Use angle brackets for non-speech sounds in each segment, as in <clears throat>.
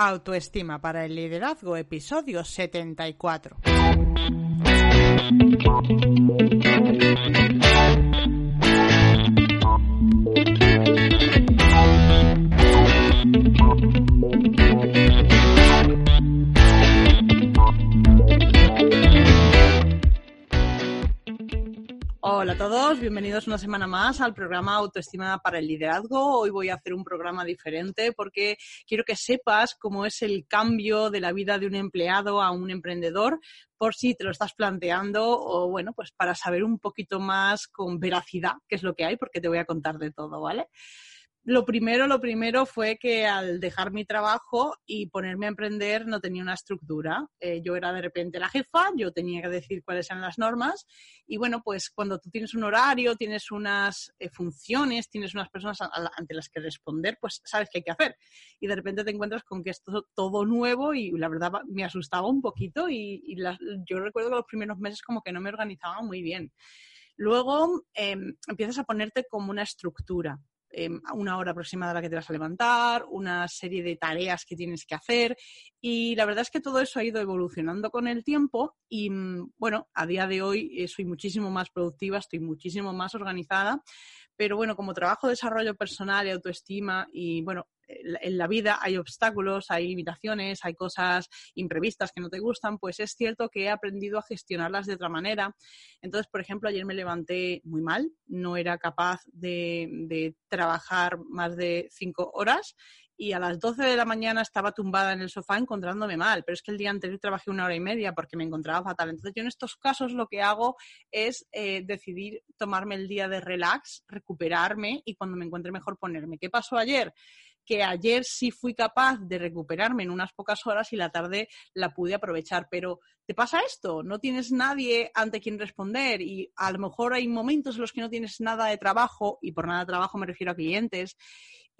Autoestima para el liderazgo, episodio 74. Bienvenidos una semana más al programa Autoestima para el Liderazgo. Hoy voy a hacer un programa diferente porque quiero que sepas cómo es el cambio de la vida de un empleado a un emprendedor, por si te lo estás planteando o bueno, pues para saber un poquito más con veracidad qué es lo que hay, porque te voy a contar de todo, ¿vale? Lo primero, lo primero fue que al dejar mi trabajo y ponerme a emprender no tenía una estructura. Eh, yo era de repente la jefa, yo tenía que decir cuáles eran las normas y bueno, pues cuando tú tienes un horario, tienes unas eh, funciones, tienes unas personas ante las que responder, pues sabes qué hay que hacer. Y de repente te encuentras con que esto es todo nuevo y la verdad me asustaba un poquito y, yo recuerdo que los primeros meses como que no me organizaba muy bien. Luego em, empiezas a ponerte como una estructura. Em, una hora aproximada a la que te vas a levantar, una serie de tareas que tienes que hacer. Y la verdad es que todo eso ha ido evolucionando con el tiempo y mm, bueno, a día de hoy eh, soy muchísimo más productiva, estoy muchísimo más organizada, pero bueno, como trabajo desarrollo personal y autoestima y bueno, en la vida hay obstáculos, hay limitaciones, hay cosas imprevistas que no te gustan, pues es cierto que he aprendido a gestionarlas de otra manera. Entonces, por ejemplo, ayer me levanté muy mal, no era capaz de, trabajar más de cinco horas y a las 12 de la mañana estaba tumbada en el sofá encontrándome mal, pero es que el día anterior trabajé una hora y media porque me encontraba fatal. Entonces yo en estos casos lo que hago es eh, decidir tomarme el día de relax, recuperarme y cuando me encuentre mejor ponerme. ¿Qué pasó ayer? que ayer sí fui capaz de recuperarme en unas pocas horas y la tarde la pude aprovechar. Pero ¿te pasa esto? No tienes nadie ante quien responder y a lo mejor hay momentos en los que no tienes nada de trabajo, y por nada de trabajo me refiero a clientes,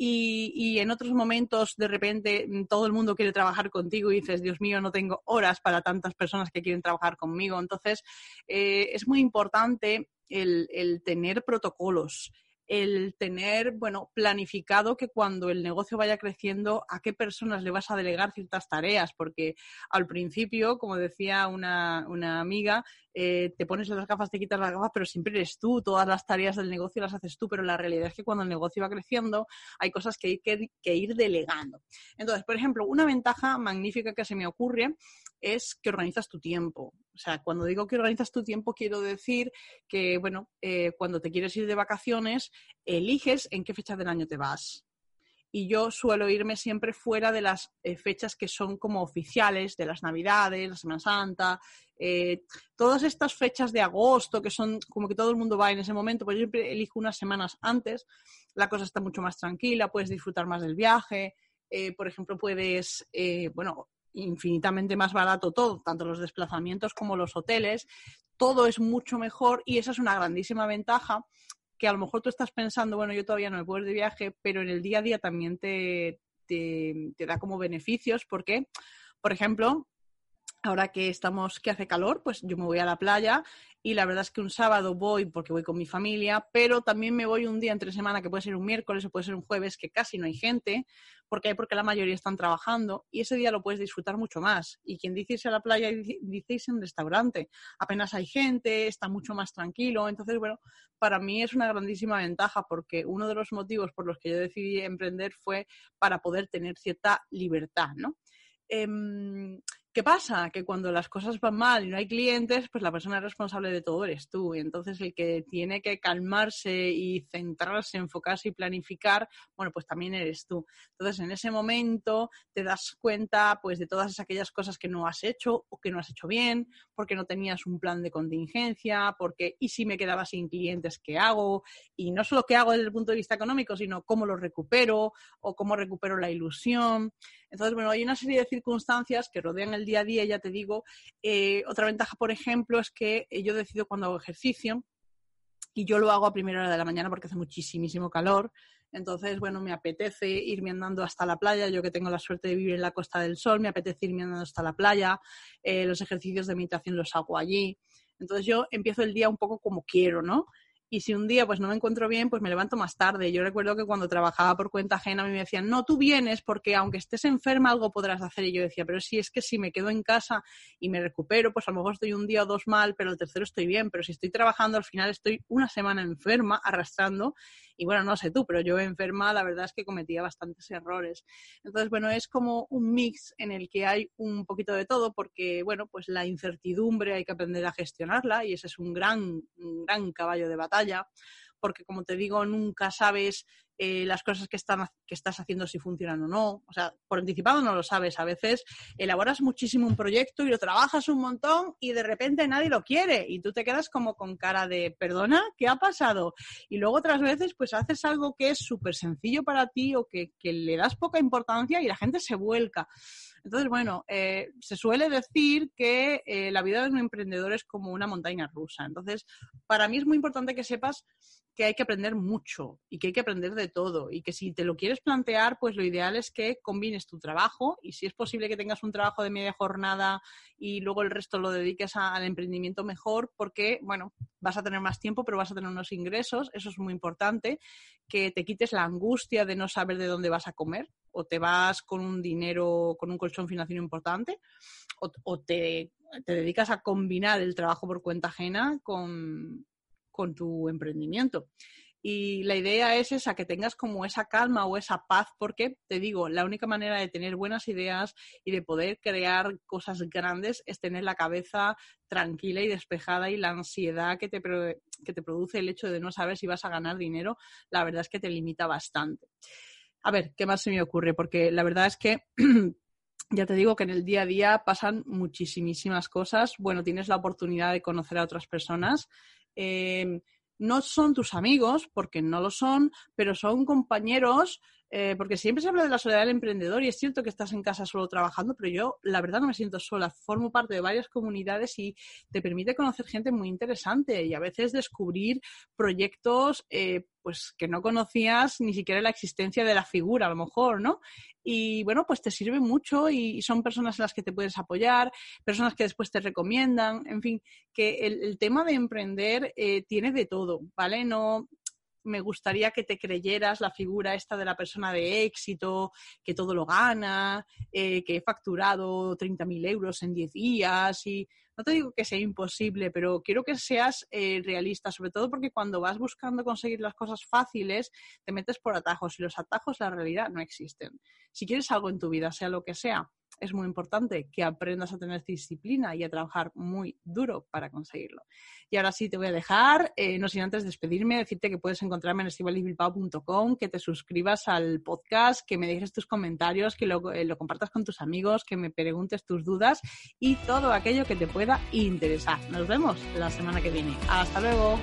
y, en otros momentos de repente mm, todo el mundo quiere trabajar contigo y dices, Dios mío, no tengo horas para tantas personas que quieren trabajar conmigo. Entonces, eh, es muy importante el tener protocolos, el tener, bueno, planificado que cuando el negocio vaya creciendo, a qué personas le vas a delegar ciertas tareas, porque al principio, como decía una, una amiga, eh, te pones las gafas, te quitas las gafas, pero siempre eres tú, todas las tareas del negocio las haces tú, pero la realidad es que cuando el negocio va creciendo hay cosas que hay que, ir delegando. Entonces, por ejemplo, una ventaja magnífica que se me ocurre es que organizas tu tiempo. O sea, cuando digo que organizas tu tiempo, quiero decir que, bueno, eh, cuando te quieres ir de vacaciones, eliges en qué fecha del año te vas y yo suelo irme siempre fuera de las eh, fechas que son como oficiales, de las Navidades, la Semana Santa, eh, todas estas fechas de agosto que son como que todo el mundo va en ese momento, pues yo siempre elijo unas semanas antes, la cosa está mucho más tranquila, puedes disfrutar más del viaje, por ejemplo, puedes, bueno, infinitamente más barato todo, tanto los desplazamientos como los hoteles, todo es mucho mejor y esa es una grandísima ventaja que a lo mejor tú estás pensando, bueno, yo todavía no me puedo ir de viaje, pero en el día a día también te, te, te da como beneficios porque, por ejemplo, ahora que estamos, que hace calor, pues yo me voy a la playa y la verdad es que un sábado voy porque voy con mi familia, pero también me voy un día entre semana, que puede ser un miércoles o puede ser un jueves, que casi no hay gente, porque hay porque la mayoría están trabajando y ese día lo puedes disfrutar mucho más. Y quien dice irse a la playa, dice irse a un restaurante. Apenas hay gente, está mucho más tranquilo. Entonces, bueno, para mí es una grandísima ventaja porque uno de los motivos por los que yo decidí emprender fue para poder tener cierta libertad, ¿no? Em, ¿Qué pasa? Que cuando las cosas van mal y no hay clientes, pues la persona responsable de todo eres tú. Y entonces el que tiene que calmarse y centrarse, enfocarse y planificar, bueno, pues también eres tú. Entonces en ese momento te das cuenta pues de todas aquellas cosas que no has hecho o que no has hecho bien, porque no tenías un plan de contingencia, porque y si me quedaba sin clientes, ¿qué hago? Y no solo qué hago desde el punto de vista económico, sino cómo lo recupero o cómo recupero la ilusión. Entonces, bueno, hay una serie de circunstancias que rodean el día a día, ya te digo. Eh, otra ventaja, por ejemplo, es que eh, yo decido cuando hago ejercicio y yo lo hago a primera hora de la mañana porque hace muchísimo calor. Entonces, bueno, me apetece irme andando hasta la playa. Yo que tengo la suerte de vivir en la Costa del Sol, me apetece irme andando hasta la playa. Eh, los ejercicios de meditación los hago allí. Entonces yo empiezo el día un poco como quiero, ¿no? Y si un día pues no me encuentro bien, pues me levanto más tarde. Yo recuerdo que cuando trabajaba por cuenta ajena a mí me decían, no, tú vienes porque aunque estés enferma algo podrás hacer. Y yo decía, pero si es que si me quedo en casa y me recupero, pues a lo mejor estoy un día o dos mal, pero el tercero estoy bien. Pero si estoy trabajando, al final estoy una semana enferma, arrastrando y bueno, no sé tú, pero yo enferma la verdad es que cometía bastantes errores. Entonces, bueno, es como un mix en el que hay un poquito de todo porque, bueno, pues la incertidumbre hay que aprender a gestionarla y ese es un gran, un gran caballo de batalla porque como te digo, nunca sabes eh, las cosas que, están, que estás haciendo si funcionan o no. O sea, por anticipado no lo sabes. A veces elaboras muchísimo un proyecto y lo trabajas un montón y de repente nadie lo quiere y tú te quedas como con cara de, perdona, ¿qué ha pasado? Y luego otras veces pues haces algo que es súper sencillo para ti o que, le das poca importancia y la gente se vuelca. Entonces, bueno, eh, se suele decir que eh, la vida de un emprendedor es como una montaña rusa. Entonces, para mí es muy importante que sepas que hay que aprender mucho y que hay que aprender de todo y que si te lo quieres plantear, pues lo ideal es que combines tu trabajo y si es posible que tengas un trabajo de media jornada y luego el resto lo dediques al emprendimiento mejor porque, bueno, vas a tener más tiempo, pero vas a tener unos ingresos, eso es muy importante, que te quites la angustia de no saber de dónde vas a comer o te vas con un dinero, con un colchón financiero importante o, te, dedicas a combinar el trabajo por cuenta ajena con con tu emprendimiento. Y la idea es esa, que tengas como esa calma o esa paz, porque te digo, la única manera de tener buenas ideas y de poder crear cosas grandes es tener la cabeza tranquila y despejada y la ansiedad que te, que te produce el hecho de no saber si vas a ganar dinero, la verdad es que te limita bastante. A ver, ¿qué más se me ocurre? Porque la verdad es que <clears throat> ya te digo que en el día a día pasan muchísimas cosas. Bueno, tienes la oportunidad de conocer a otras personas Em, no son tus amigos, porque no lo son, pero son compañeros, eh, porque siempre se habla de la soledad del emprendedor y es cierto que estás en casa solo trabajando, pero yo la verdad no me siento sola, formo parte de varias comunidades y te permite conocer gente muy interesante y a veces descubrir proyectos eh, pues que no conocías ni siquiera la existencia de la figura, a lo mejor, ¿no? Y bueno, pues te sirve mucho y, son personas en las que te puedes apoyar, personas que después te recomiendan, en fin, que el, tema de emprender eh, tiene de todo, ¿vale? No, me gustaría que te creyeras la figura esta de la persona de éxito, que todo lo gana, eh, que he facturado 30.000 euros en 10 días y no te digo que sea imposible, pero quiero que seas eh, realista, sobre todo porque cuando vas buscando conseguir las cosas fáciles, te metes por atajos y los atajos, la realidad, no existen. Si quieres algo en tu vida, sea lo que sea, es muy importante que aprendas a tener disciplina y a trabajar muy duro para conseguirlo. Y ahora sí te voy a dejar, eh, no sin antes despedirme, decirte que puedes encontrarme en estivalisbilbao.com, que te suscribas al podcast, que me dejes tus comentarios, que lo, eh, lo compartas con tus amigos, que me preguntes tus dudas y todo aquello que te pueda interesar. Nos vemos la semana que viene. Hasta luego.